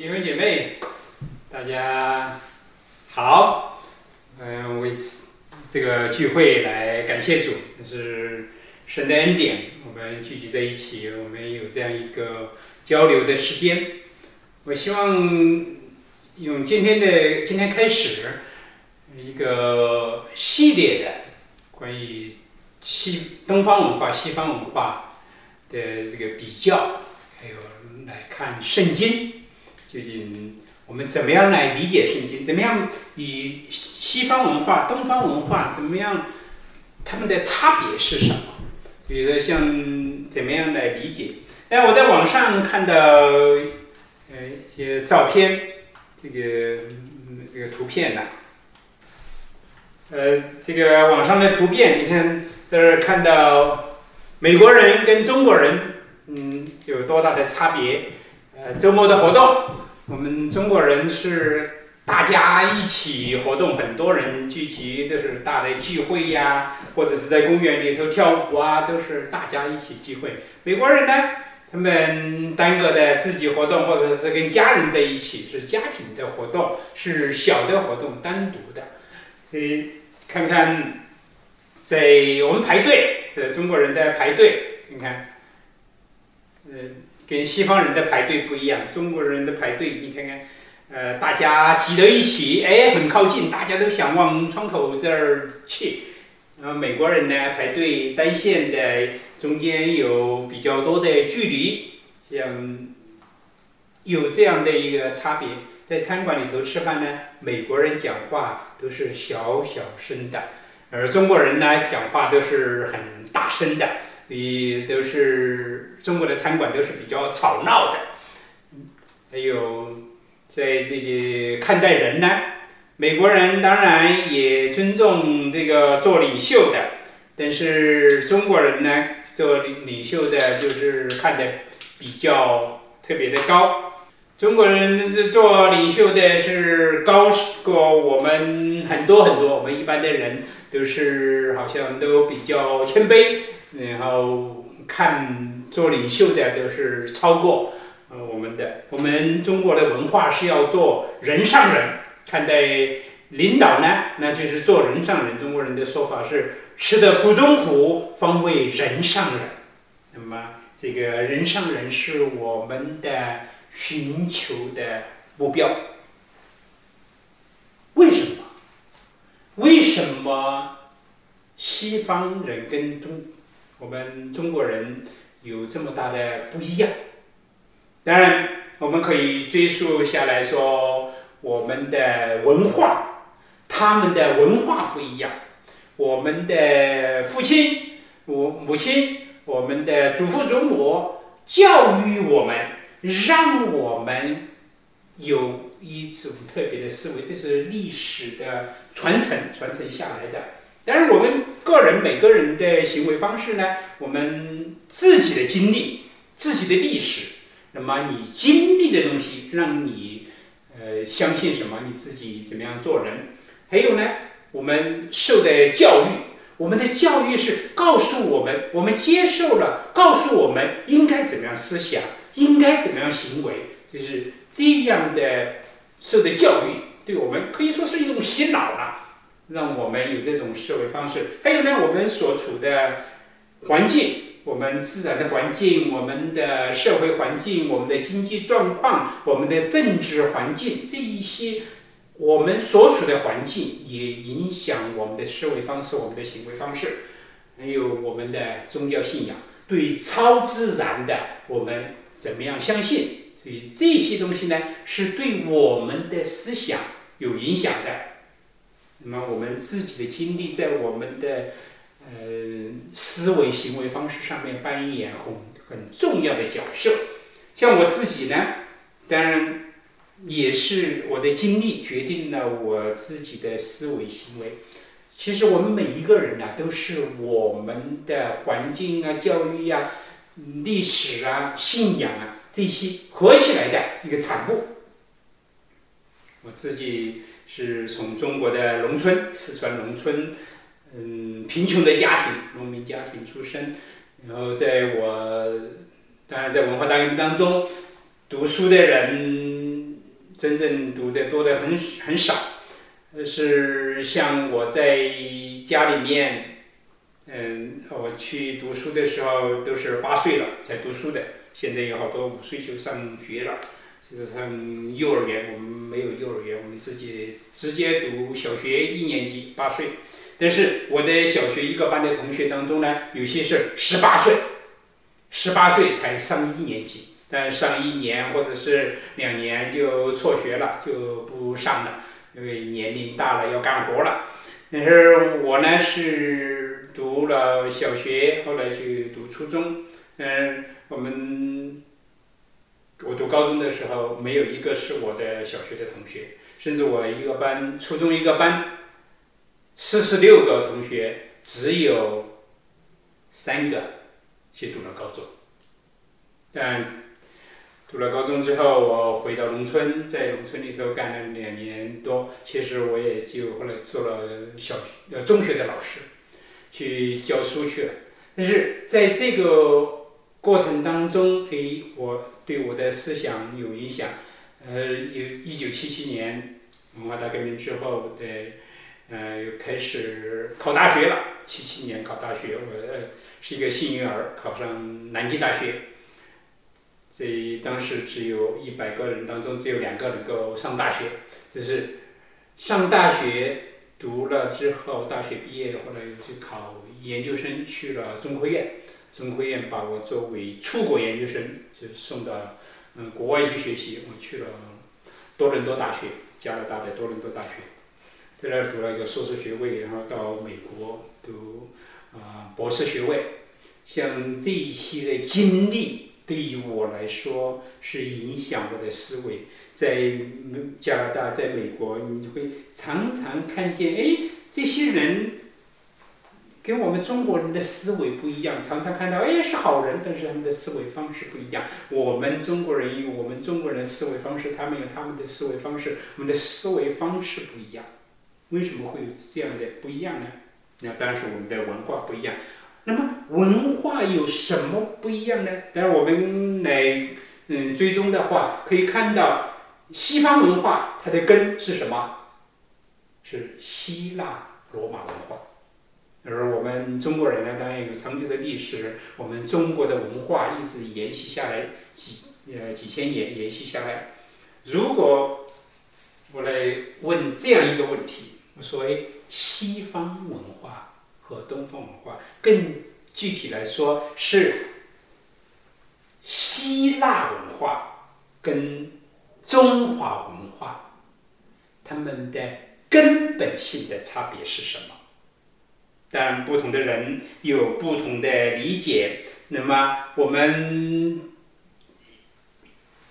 弟兄姐妹，大家好。嗯，为此这个聚会来感谢主，这是神的恩典。我们聚集在一起，我们有这样一个交流的时间。我希望用今天的今天开始一个系列的关于西东方文化、西方文化的这个比较，还有来看圣经。究竟我们怎么样来理解圣经？怎么样以西方文化、东方文化怎么样？他们的差别是什么？比如说像怎么样来理解？哎，我在网上看到呃一些照片，这个这个图片呐，呃，这个网上的图片，你看在这看到美国人跟中国人，嗯，有多大的差别？呃，周末的活动。我们中国人是大家一起活动，很多人聚集，都是大的聚会呀，或者是在公园里头跳舞啊，都是大家一起聚会。美国人呢，他们单个的自己活动，或者是跟家人在一起，是家庭的活动，是小的活动，单独的。以看看，在我们排队，呃，中国人的排队，你看，嗯。跟西方人的排队不一样，中国人的排队，你看看，呃，大家挤在一起，哎，很靠近，大家都想往窗口这儿去。然后美国人呢，排队单线的，中间有比较多的距离，像有这样的一个差别。在餐馆里头吃饭呢，美国人讲话都是小小声的，而中国人呢，讲话都是很大声的。以都是中国的餐馆都是比较吵闹的，还有在这个看待人呢，美国人当然也尊重这个做领袖的，但是中国人呢做领领袖的就是看的比较特别的高，中国人做领袖的是高过我们很多很多，我们一般的人都是好像都比较谦卑。然后看做领袖的都是超过呃我们的，我们中国的文化是要做人上人，看待领导呢，那就是做人上人。中国人的说法是吃得苦中苦，方为人上人。那么这个人上人是我们的寻求的目标。为什么？为什么西方人跟中？我们中国人有这么大的不一样，当然我们可以追溯下来说，我们的文化，他们的文化不一样，我们的父亲、我母亲、我们的祖父祖母教育我们，让我们有一种特别的思维，这是历史的传承传承下来的。但是我们个人每个人的行为方式呢？我们自己的经历、自己的历史，那么你经历的东西，让你呃相信什么？你自己怎么样做人？还有呢，我们受的教育，我们的教育是告诉我们，我们接受了，告诉我们应该怎么样思想，应该怎么样行为，就是这样的受的教育，对我们可以说是一种洗脑了。让我们有这种思维方式。还有呢，我们所处的环境，我们自然的环境，我们的社会环境，我们的经济状况，我们的政治环境，这一些我们所处的环境也影响我们的思维方式，我们的行为方式，还有我们的宗教信仰，对超自然的我们怎么样相信？所以这些东西呢，是对我们的思想有影响的。那么我们自己的经历在我们的呃思维行为方式上面扮演很很重要的角色。像我自己呢，当然也是我的经历决定了我自己的思维行为。其实我们每一个人呢，都是我们的环境啊、教育呀、历史啊、信仰啊这些合起来的一个产物。我自己。是从中国的农村，四川农村，嗯，贫穷的家庭，农民家庭出身，然后在我，当然在文化大革命当中，读书的人真正读的多的很很少，是像我在家里面，嗯，我去读书的时候都是八岁了才读书的，现在有好多五岁就上学了，就是上幼儿园，我们没有幼儿园，我们自己直接读小学一年级，八岁。但是我的小学一个班的同学当中呢，有些是十八岁，十八岁才上一年级，但上一年或者是两年就辍学了，就不上了，因为年龄大了要干活了。但是我呢是读了小学，后来去读初中，嗯，我们读高中的时候没有一个是我的小学的同学，甚至我一个班初中一个班。四十六个同学，只有三个去读了高中。但读了高中之后，我回到农村，在农村里头干了两年多。其实我也就后来做了小呃中学的老师，去教书去了。但是在这个过程当中，诶，我对我的思想有影响。呃，有一九七七年文化大革命之后的。呃，开始考大学了。七七年考大学，我是一个幸运儿，考上南京大学。在当时只有一百个人当中，只有两个能够上大学。就是上大学读了之后，大学毕业，后来又去考研究生，去了中科院。中科院把我作为出国研究生，就送到嗯国外去学习。我去了多伦多大学，加拿大的多伦多大学。在那儿读了一个硕士学位，然后到美国读啊博士学位。像这一些的经历，对于我来说是影响我的思维。在加拿大，在美国，你会常常看见，哎，这些人跟我们中国人的思维不一样。常常看到，哎，是好人，但是他们的思维方式不一样。我们中国人有我们中国人思维方式，他们有他们的思维方式，我们的思维方式不一样。为什么会有这样的不一样呢？那当然是我们的文化不一样。那么文化有什么不一样呢？当然我们来嗯追踪的话，可以看到西方文化它的根是什么？是希腊罗马文化。而我们中国人呢，当然有长久的历史，我们中国的文化一直延续下来几呃几千年延续下来。如果我来问这样一个问题。所谓西方文化和东方文化，更具体来说是希腊文化跟中华文化，它们的根本性的差别是什么？但，不同的人有不同的理解。那么我们。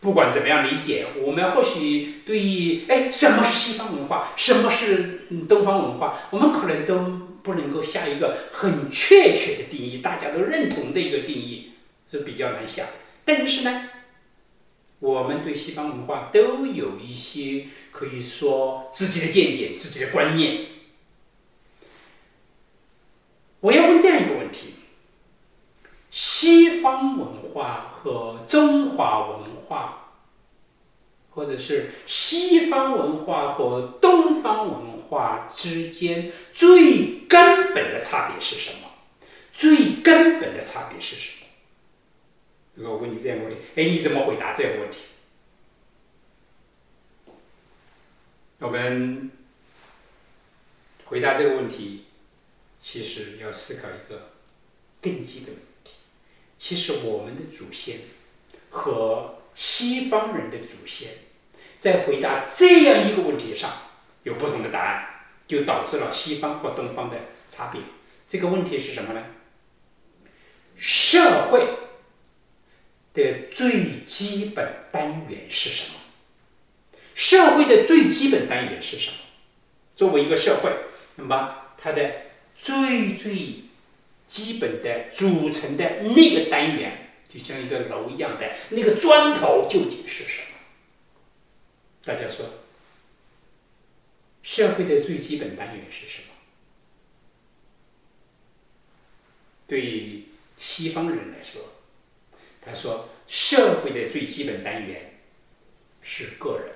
不管怎么样理解，我们或许对于哎什么是西方文化，什么是东方文化，我们可能都不能够下一个很确切的定义，大家都认同的一个定义是比较难下。但是呢，我们对西方文化都有一些可以说自己的见解、自己的观念。我要问这样一个问题：西方文化和中华文化。或者是西方文化和东方文化之间最根本的差别是什么？最根本的差别是什么？我问你这样一个问题，哎，你怎么回答这个问题？我们回答这个问题，其实要思考一个更基本的问题。其实我们的祖先和西方人的祖先在回答这样一个问题上有不同的答案，就导致了西方和东方的差别。这个问题是什么呢？社会的最基本单元是什么？社会的最基本单元是什么？作为一个社会，那么它的最最基本的组成的那个单元。就像一个楼一样的那个砖头究竟是什么？大家说，社会的最基本单元是什么？对西方人来说，他说社会的最基本单元是个人，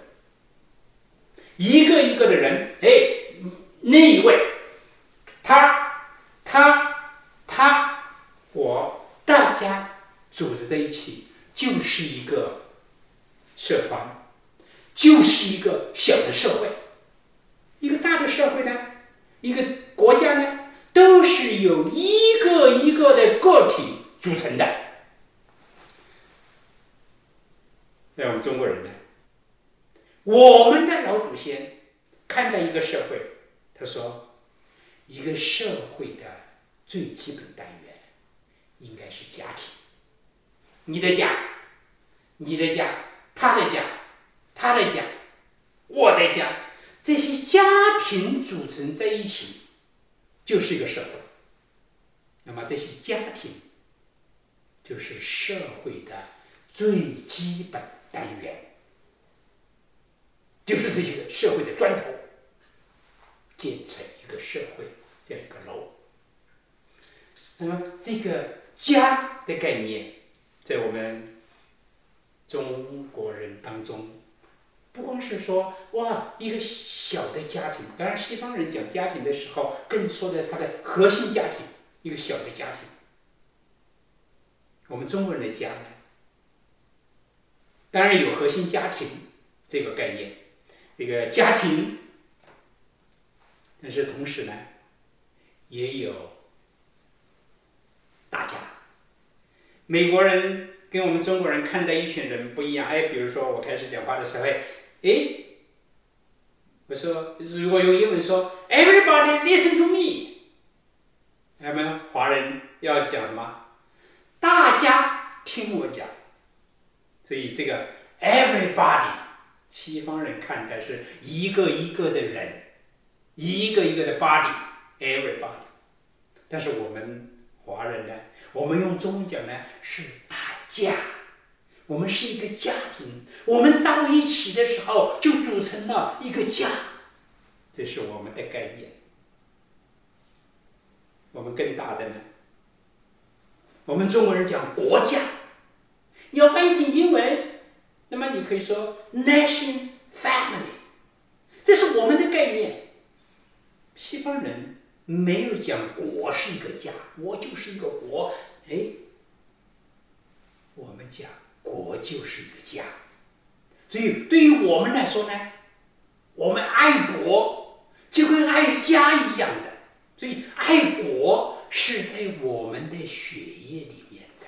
一个一个的人，哎，那一位，他，他，他，我，大家组织在一起，就是一个社团，就是一个小的社会。一个大的社会呢，一个国家呢，都是由一个一个的个体组成的。那我们中国人呢？我们的老祖先看待一个社会，他说，一个社会的最基本单元应该是家庭。你的家，你的家，他的家，他的家，我的家，这些家庭组成在一起，就是一个社会。那么这些家庭，就是社会的最基本单元。就是这些社会的砖头，建成一个社会这样一个楼。那么这个家的概念，在我们中国人当中，不光是说哇一个小的家庭，当然西方人讲家庭的时候，更说的他的核心家庭，一个小的家庭。我们中国人的家，当然有核心家庭这个概念。这个家庭，但是同时呢，也有大家。美国人跟我们中国人看待一群人不一样。哎，比如说我开始讲话的时候，哎，我说如果用英文说，Everybody listen to me。我们华人要讲什么？大家听我讲。所以这个 Everybody。西方人看待是一个一个的人，一个一个的 body，everybody。但是我们华人呢，我们用中文讲呢是大家，我们是一个家庭，我们到一起的时候就组成了一个家，这是我们的概念。我们更大的呢，我们中国人讲国家，你要翻译成英文。那么你可以说 nation family，这是我们的概念。西方人没有讲国是一个家，我就是一个国。哎，我们讲国就是一个家。所以对于我们来说呢，我们爱国就跟爱家一样的。所以爱国是在我们的血液里面的，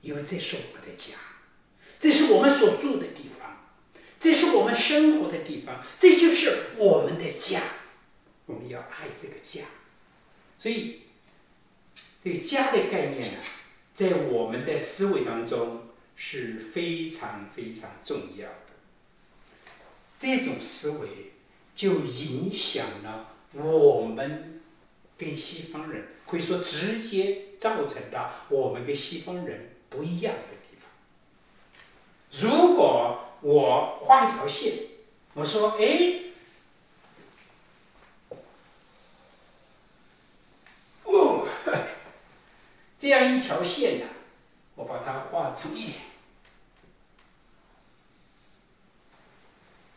因为这是我们的家。这是我们所住的地方，这是我们生活的地方，这就是我们的家。我们要爱这个家，所以这个家的概念呢，在我们的思维当中是非常非常重要的。这种思维就影响了我们跟西方人，可以说直接造成了我们跟西方人不一样的地方。如果我画一条线，我说：“哎，这样一条线呢，我把它画长一点。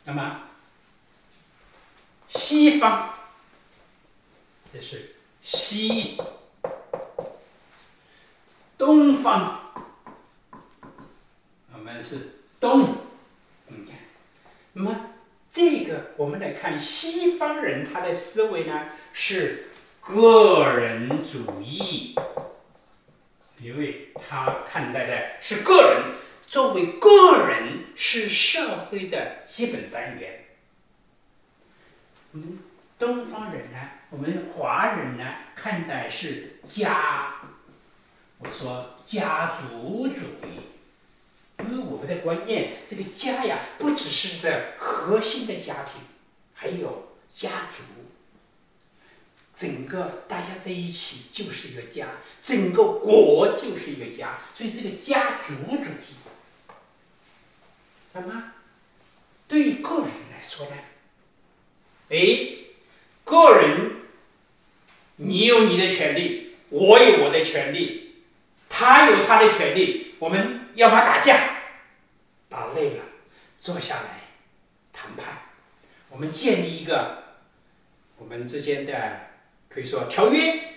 那么，西方，这是西，东方我们。”是东，你看，那么这个我们来看西方人他的思维呢是个人主义，因为他看待的是个人作为个人是社会的基本单元。嗯，东方人呢，我们华人呢看待是家，我说家族主义。因为我们的观念，这个家呀，不只是在核心的家庭，还有家族，整个大家在一起就是一个家，整个国就是一个家，所以这个家族主义。那么，对于个人来说呢？哎，个人，你有你的权利，我有我的权利，他有他的权利，我们。要么打架，打累了，坐下来谈判，我们建立一个我们之间的可以说条约、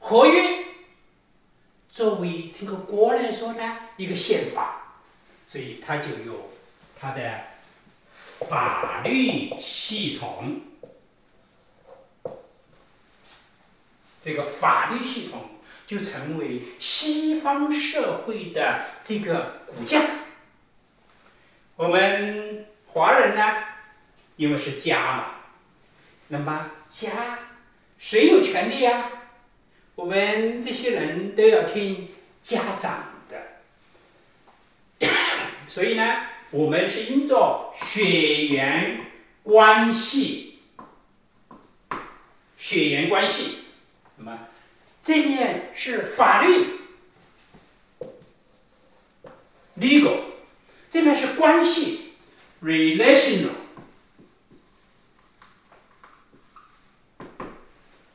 合约，作为整个国来说呢一个宪法，所以它就有它的法律系统。这个法律系统就成为西方社会的这个骨架。我们华人呢，因为是家嘛，那么家谁有权利呀？我们这些人都要听家长的。所以呢，我们是因着血缘关系，血缘关系。那么，这面是法律，legal，这面是关系，relational。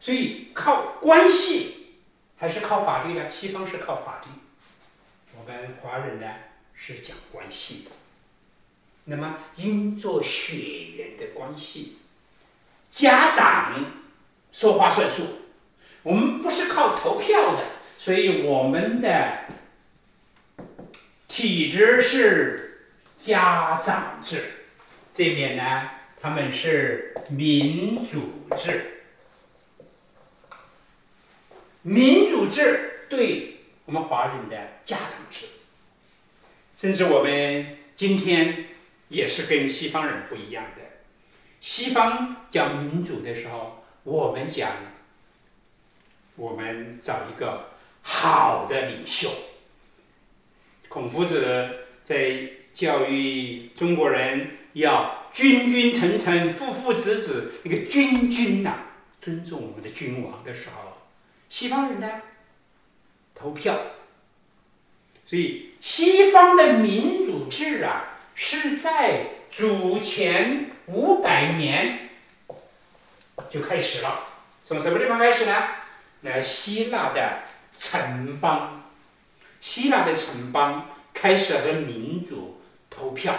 所以靠关系还是靠法律呢？西方是靠法律，我们华人呢是讲关系的。那么因做血缘的关系，家长说话算数。我们不是靠投票的，所以我们的体制是家长制。这边呢，他们是民主制。民主制对我们华人的家长制，甚至我们今天也是跟西方人不一样的。西方讲民主的时候，我们讲。我们找一个好的领袖。孔夫子在教育中国人要君君臣臣，父父子子，那个君君呐，尊重我们的君王的时候，西方人呢投票。所以西方的民主制啊，是在主前五百年就开始了。从什么地方开始呢？那希腊的城邦，希腊的城邦开始和民主投票，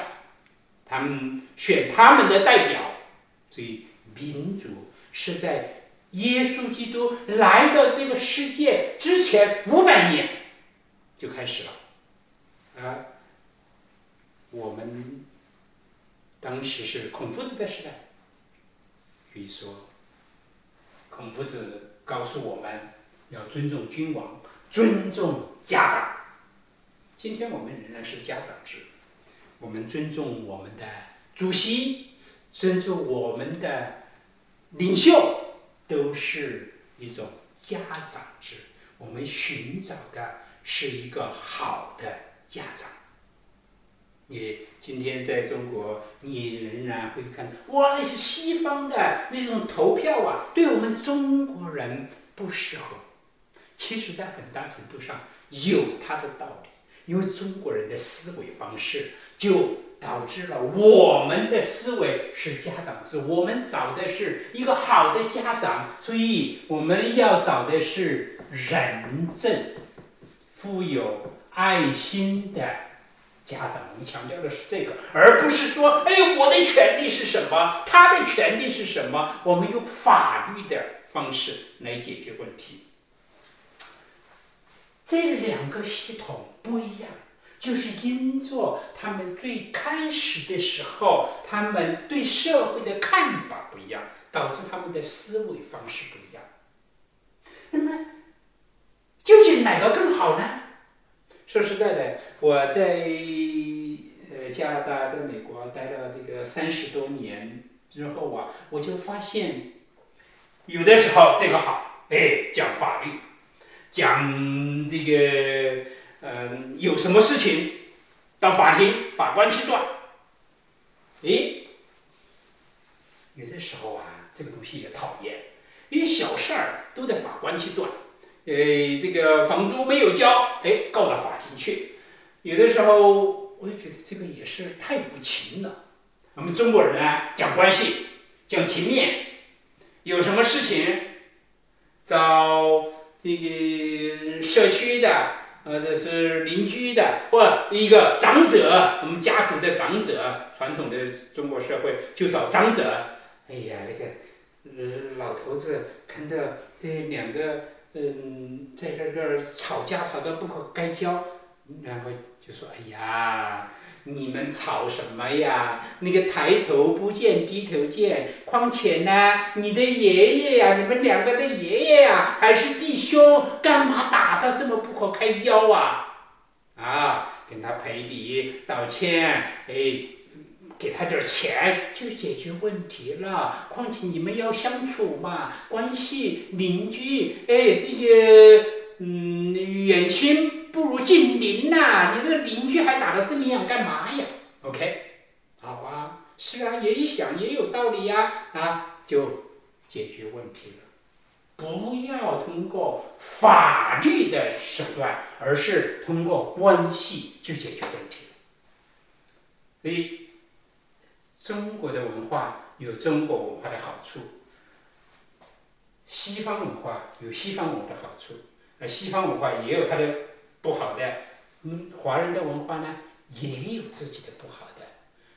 他们选他们的代表，所以民主是在耶稣基督来到这个世界之前五百年就开始了，啊，我们当时是孔夫子的时代，可以说，孔夫子。告诉我们要尊重君王，尊重家长。今天我们仍然是家长制，我们尊重我们的主席，尊重我们的领袖，都是一种家长制。我们寻找的是一个好的家长。你今天在中国，你仍然会看到，哇，那些西方的那种投票啊，对我们中国人不适合。其实，在很大程度上有它的道理，因为中国人的思维方式就导致了我们的思维是家长制，我们找的是一个好的家长，所以我们要找的是仁政、富有爱心的。家长，我们强调的是这个，而不是说，哎呦，我的权利是什么？他的权利是什么？我们用法律的方式来解决问题。这两个系统不一样，就是因着他们最开始的时候，他们对社会的看法不一样，导致他们的思维方式不一样。那么，究竟哪个更好呢？说实在的，我在呃加拿大，在美国待了这个三十多年之后啊，我就发现，有的时候这个好，哎，讲法律，讲这个，嗯，有什么事情到法庭，法官去断，哎，有的时候啊，这个东西也讨厌，因为小事儿都得法官去断。呃，这个房租没有交，哎，告到法庭去。有的时候，我也觉得这个也是太无情了。我们中国人啊，讲关系，讲情面，有什么事情找这个社区的呃，这是邻居的，或一个长者，我们家族的长者，传统的中国社会就找长者。哎呀，那个呃老头子看到这两个嗯在这个吵架吵得不可开交，然后就说：“哎呀。”你们吵什么呀？那个抬头不见低头见，况且呢，你的爷爷呀，你们两个的爷爷呀，还是弟兄，干嘛打得这么不可开交啊？啊，跟他赔礼道歉，哎，给他点钱就解决问题了。况且你们要相处嘛，关系邻居，哎，这个嗯远亲。不如近邻呐！你这个邻居还打得这么样干嘛呀？OK，好啊，是啊，也一想也有道理呀，啊，就解决问题了。不要通过法律的手段，而是通过关系去解决问题。所以，中国的文化有中国文化的好处，西方文化有西方文化的好处，而西方文化也有它的。不好的，嗯，华人的文化呢也有自己的不好，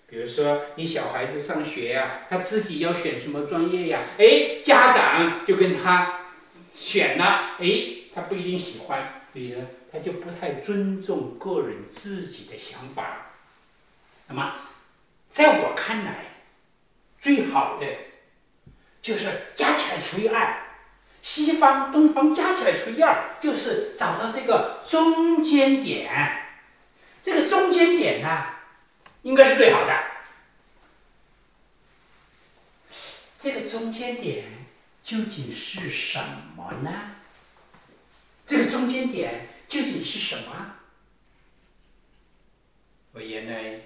比如说你小孩子上学呀，他自己要选什么专业呀，哎，家长就跟他选了，哎，他不一定喜欢，所以呢，他就不太尊重个人自己的想法。那么，在我看来，最好的就是加起来除以二。西方、东方加起来除以二，就是找到这个中间点。这个中间点呢，应该是最好的。这个中间点究竟是什么呢？这个中间点究竟是什么？我原来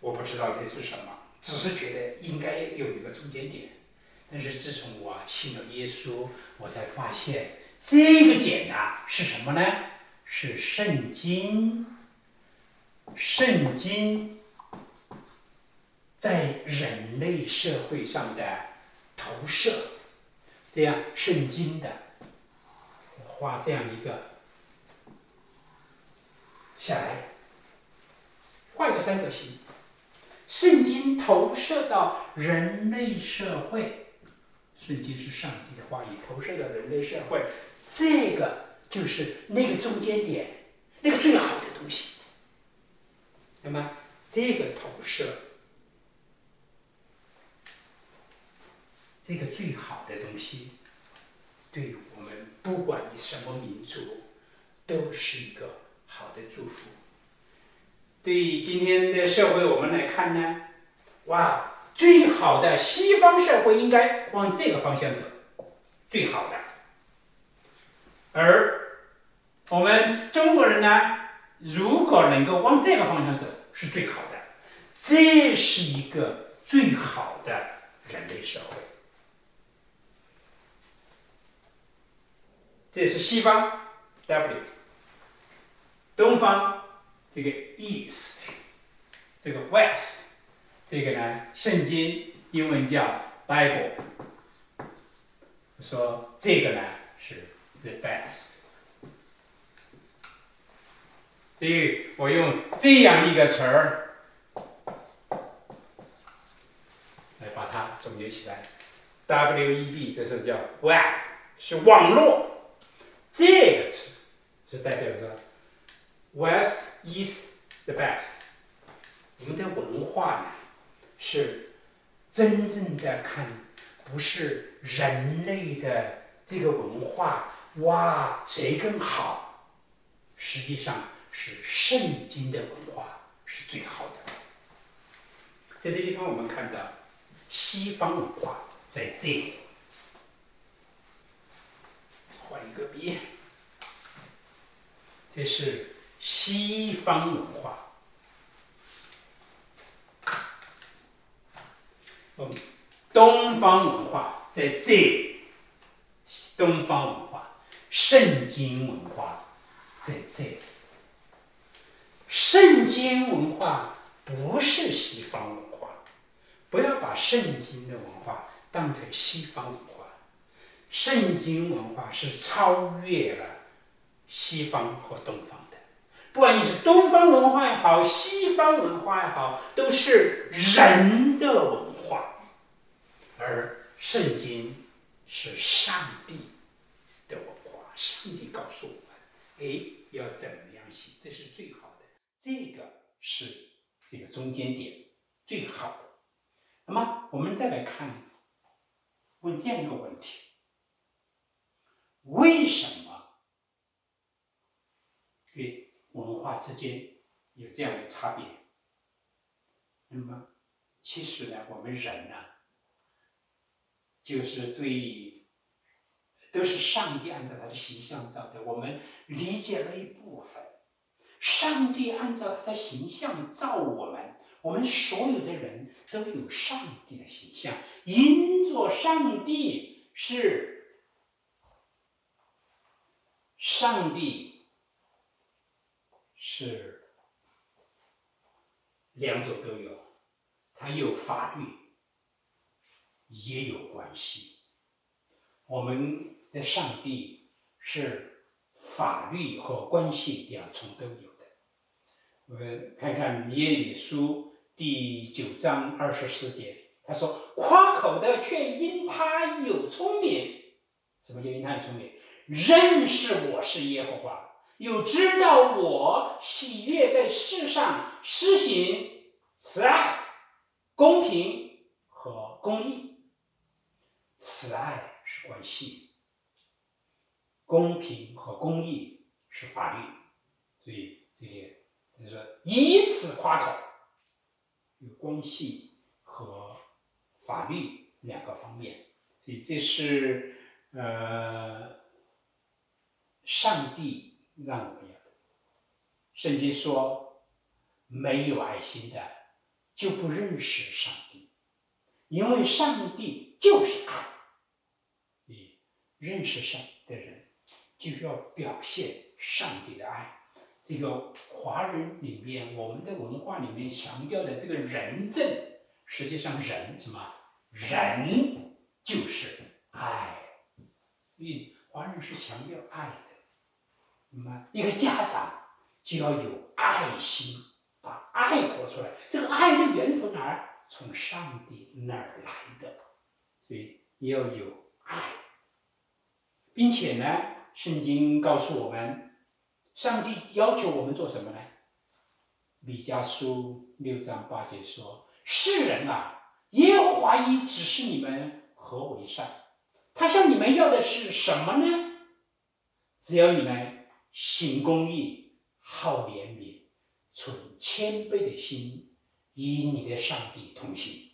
我不知道这是什么，只是觉得应该有一个中间点。但是自从我信了耶稣，我才发现这个点呐是什么呢？是圣经，圣经在人类社会上的投射。这样，圣经的画这样一个下来，画一个三角形，圣经投射到人类社会。圣经是上帝的话语，投射到人类社会，这个就是那个中间点，那个最好的东西。那么，这个投射，这个最好的东西，对我们不管你什么民族，都是一个好的祝福。对于今天的社会，我们来看呢，哇！最好的西方社会应该往这个方向走，最好的。而我们中国人呢，如果能够往这个方向走，是最好的。这是一个最好的人类社会。这是西方 W，东方这个 East，这个 West。这个呢，圣经英文叫 Bible，说这个呢是 the best，所以我用这样一个词儿来把它总结起来，W-E-B，这是叫 Web，是网络，这个词是代表着 West is the best，我们的文化呢？是真正的看，不是人类的这个文化哇，谁更好？实际上是圣经的文化是最好的。在这地方，我们看到西方文化在这里，换一个笔，这是西方文化。东方文化在这，东方文化，圣经文化在这。圣经文化不是西方文化，不要把圣经的文化当成西方文化。圣经文化是超越了西方和东方的，不管你是东方文化也好，西方文化也好，都是人的文化，而圣经是上帝的文化。上帝告诉我们，哎，要怎么样行，这是最好，这个是这个中间点最好的。那么我们再来看，问这样一个问题：为什么？对文化之间有这样的差别。那么，其实呢，我们人呢，就是对，都是上帝按照他的形象造的。我们理解了一部分，上帝按照他的形象造我们，我们所有的人都有上帝的形象。因着上帝是上帝。是两种都有，它有法律，也有关系。我们的上帝是法律和关系两重都有。我们看看耶利书第九章二十四节，他说：“夸口的却因他有聪明，什么叫因他有聪明？认识我是耶和华。”有知道我喜悦在世上施行慈爱、公平和公义。慈爱是关系，公平和公义是法律，所以这些就是以此夸口，有关系和法律两个方面，所以这是呃上帝。让我们要，圣经说，没有爱心的就不认识上帝，因为上帝就是爱。你认识上的人，就要表现上帝的爱。这个华人里面，我们的文化里面强调的这个仁政，实际上人什么？人就是爱。你华人是强调爱的。那么，一个家长就要有爱心，把爱活出来。这个爱的源头哪儿？从上帝哪儿来的，所以要有爱，并且呢，圣经告诉我们，上帝要求我们做什么呢？米迦书六章八节说：“世人啊，耶和华已指示你们何为善，他向你们要的是什么呢？只要你们。”行公义，好怜悯，存谦卑的心，与你的上帝同行。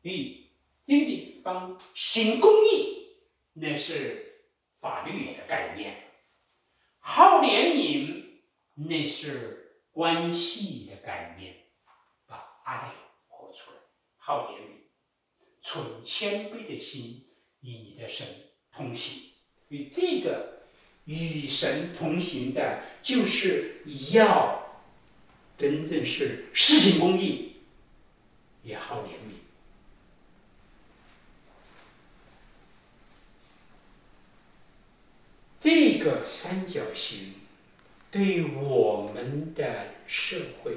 所以这个地方行公义，那是法律的概念；好怜悯，那是关系的概念。把爱活出来，好怜悯，存谦卑的心，与你的神同行。与这个。与神同行的，就是要真正是施行公义，也好怜悯。这个三角形对我们的社会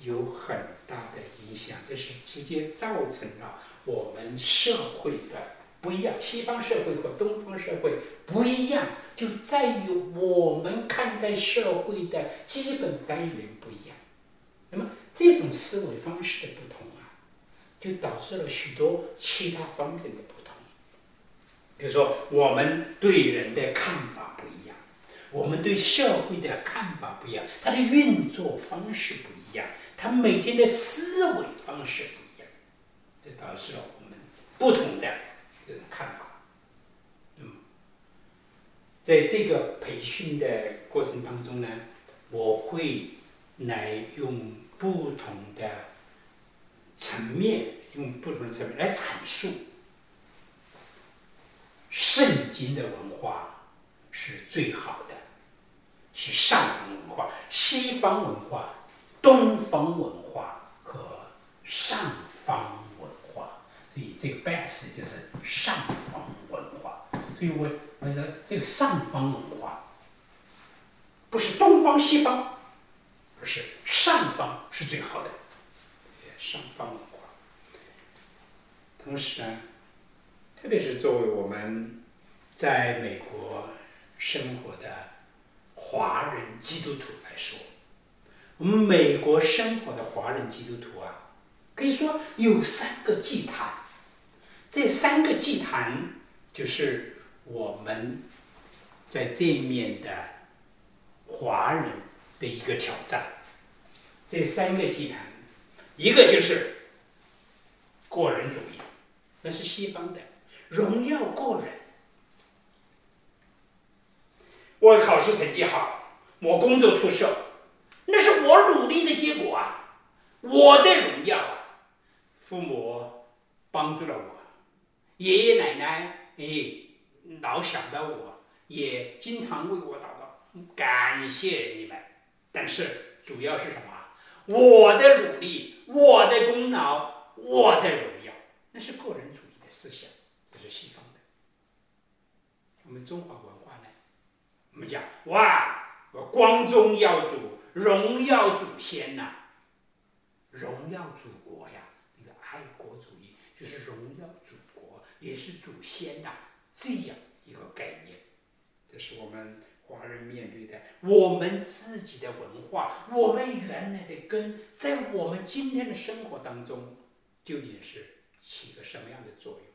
有很大的影响，这是直接造成了我们社会的。不一样，西方社会和东方社会不一样，就在于我们看待社会的基本单元不一样。那么这种思维方式的不同啊，就导致了许多其他方面的不同。比如说，我们对人的看法，我们对社会的看法不一样，它的运作方式不一样，它每天的思维方式不一样，这导致了我们不同的。这种看法，嗯，在这个培训的过程当中呢，我会来用不同的层面，用不同的层面来阐述圣经的文化是最好的，是上方文化、西方文化、东方文化和上方文化。所以这个 best 就是上方文化，所以我我说这个上方文化不是东方西方，而是上方是最好的，上方文化。同时呢，特别是作为我们在美国生活的华人基督徒来说，我们美国生活的华人基督徒啊，可以说有三个祭坛。这三个祭坛就是我们在这面的华人的一个挑战。这三个祭坛，一个就是个人主义，那是西方的荣耀个人。我考试成绩好，我工作出色，那是我努力的结果啊，我的荣耀啊，父母帮助了我。爷爷奶奶哎，老想到我，也经常为我祷告，感谢你们。但是主要是什么？我的努力，我的功劳，我的荣耀，那是个人主义的思想，这是西方的。我们中华文化？我们讲哇，光宗耀祖，荣耀祖先呐，荣耀祖国呀，那个爱国主义就是荣耀祖国。也是祖先呐，这样一个概念，这是我们华人面对的我们自己的文化，我们原来的根，在我们今天的生活当中，究竟是起个什么样的作用？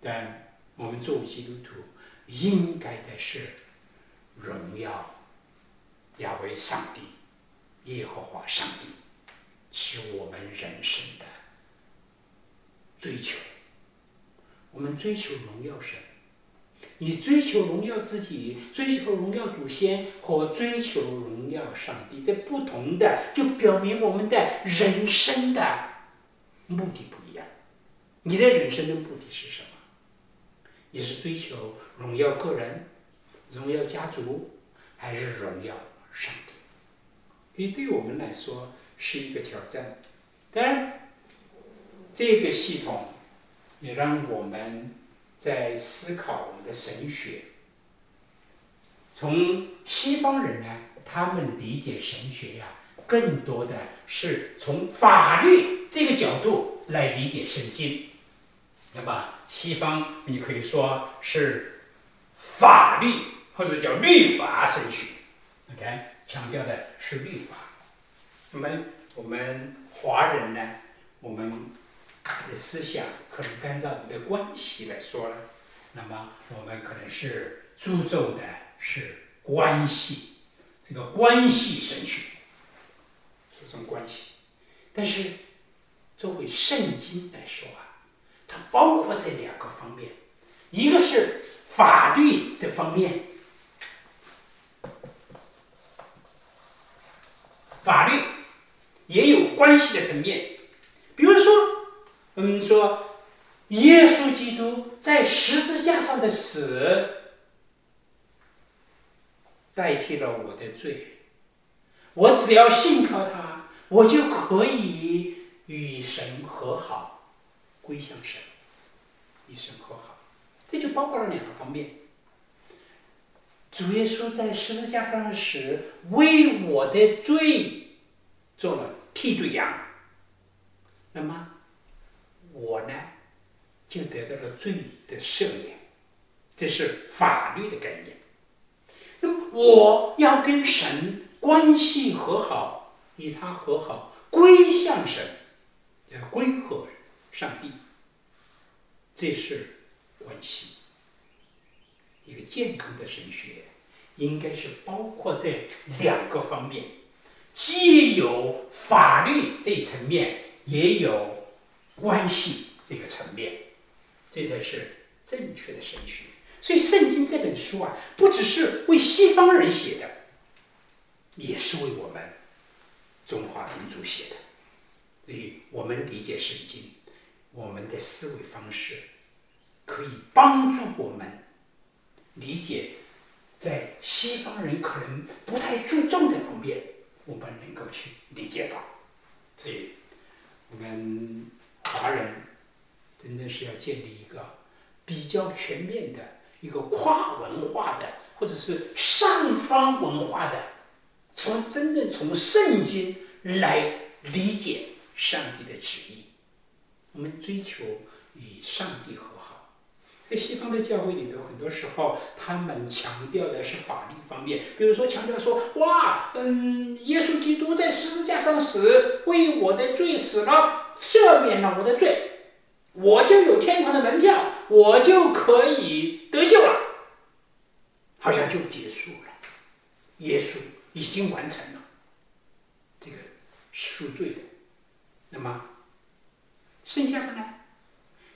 但我们作为基督徒，应该的是荣耀亚为上帝，耶和华上帝，是我们人生的。追求，我们追求荣耀神。你追求荣耀自己，追求荣耀祖先和追求荣耀上帝，这不同的，就表明我们的人生的目的不一样。你的人生的目的是什么？你是追求荣耀个人、荣耀家族，还是荣耀上帝？因为对我们来说是一个挑战。当然。这个系统也让我们在思考我们的神学。从西方人呢，他们理解神学呀，更多的是从法律这个角度来理解圣经。那么西方你可以说是法律或者叫律法神学，OK，强调的是律法。那么我们华人呢，我们。的思想可能按照你的关系来说呢，那么我们可能是注重的是关系，这个关系神学，注重关系。但是作为圣经来说啊，包括这两个方面，一个是法律的方面，法律也有关系的层面，比如说。我们说，耶稣基督在十字架上的死，代替了我的罪。我只要信靠他，我就可以与神和好，归向神，与神和好。这就包括了两个方面。主耶稣在十字架上时，为我的罪做了替罪羊。那么。我呢，就得到了罪的赦免，这是法律的概念。那么我要跟神关系和好，与他和好，归向神，要归和上帝，这是关系。一个健康的神学，应该是包括这两个方面，既有法律这层面，也有。关系这个层面，这才是正确的神学。所以，《圣经》这本书啊，不只是为西方人写的，也是为我们中华民族写的。所以我们理解《圣经》，我们的思维方式可以帮助我们理解，在西方人可能不太注重的方面，我们能够去理解到。所以，我们。华人真正是要建立一个比较全面的一个跨文化的或者是上方文化的，从真正从圣经来理解上帝的旨意。我们追求与上帝和好。在西方的教会里头，很多时候他们强调的是法律方面，比如说强调说，哇，嗯，耶稣基督在十字架上死，为我的罪死了，赦免了我的罪。我就有天堂的门票，我就可以得救了，好像就结束了。耶稣已经完成了这个赎罪的，那么剩下的呢？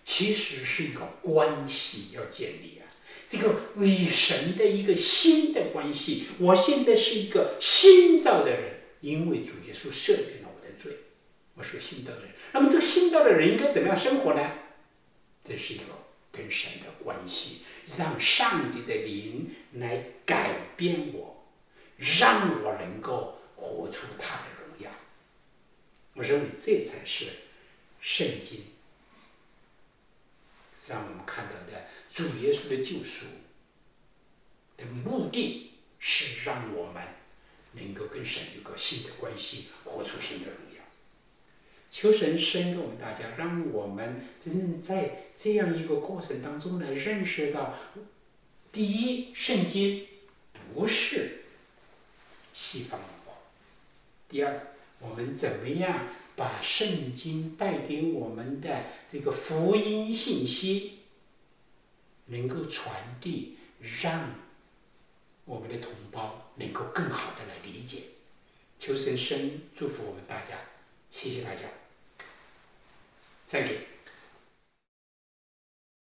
其实是一个关系要建立啊，这个与神的一个新的关系。我现在是一个新造的人，因为主耶稣赦免了我的罪。我是个新造的人，那么这个新造的人应该怎么样生活呢？这是一个跟神的关系，让上帝的灵来改变我，让我能够活出他的荣耀。我认为这才是圣经让我们看到的主耶稣的救赎的目的是让我们能够跟神有个新的关系，活出新的荣耀。求神深给我们大家，让我们真正在这样一个过程当中来认识到：第一，圣经不是西方文化；第二，我们怎么样把圣经带给我们的这个福音信息能够传递，让我们的同胞能够更好的来理解。求神生祝福我们大家，谢谢大家。Thank you.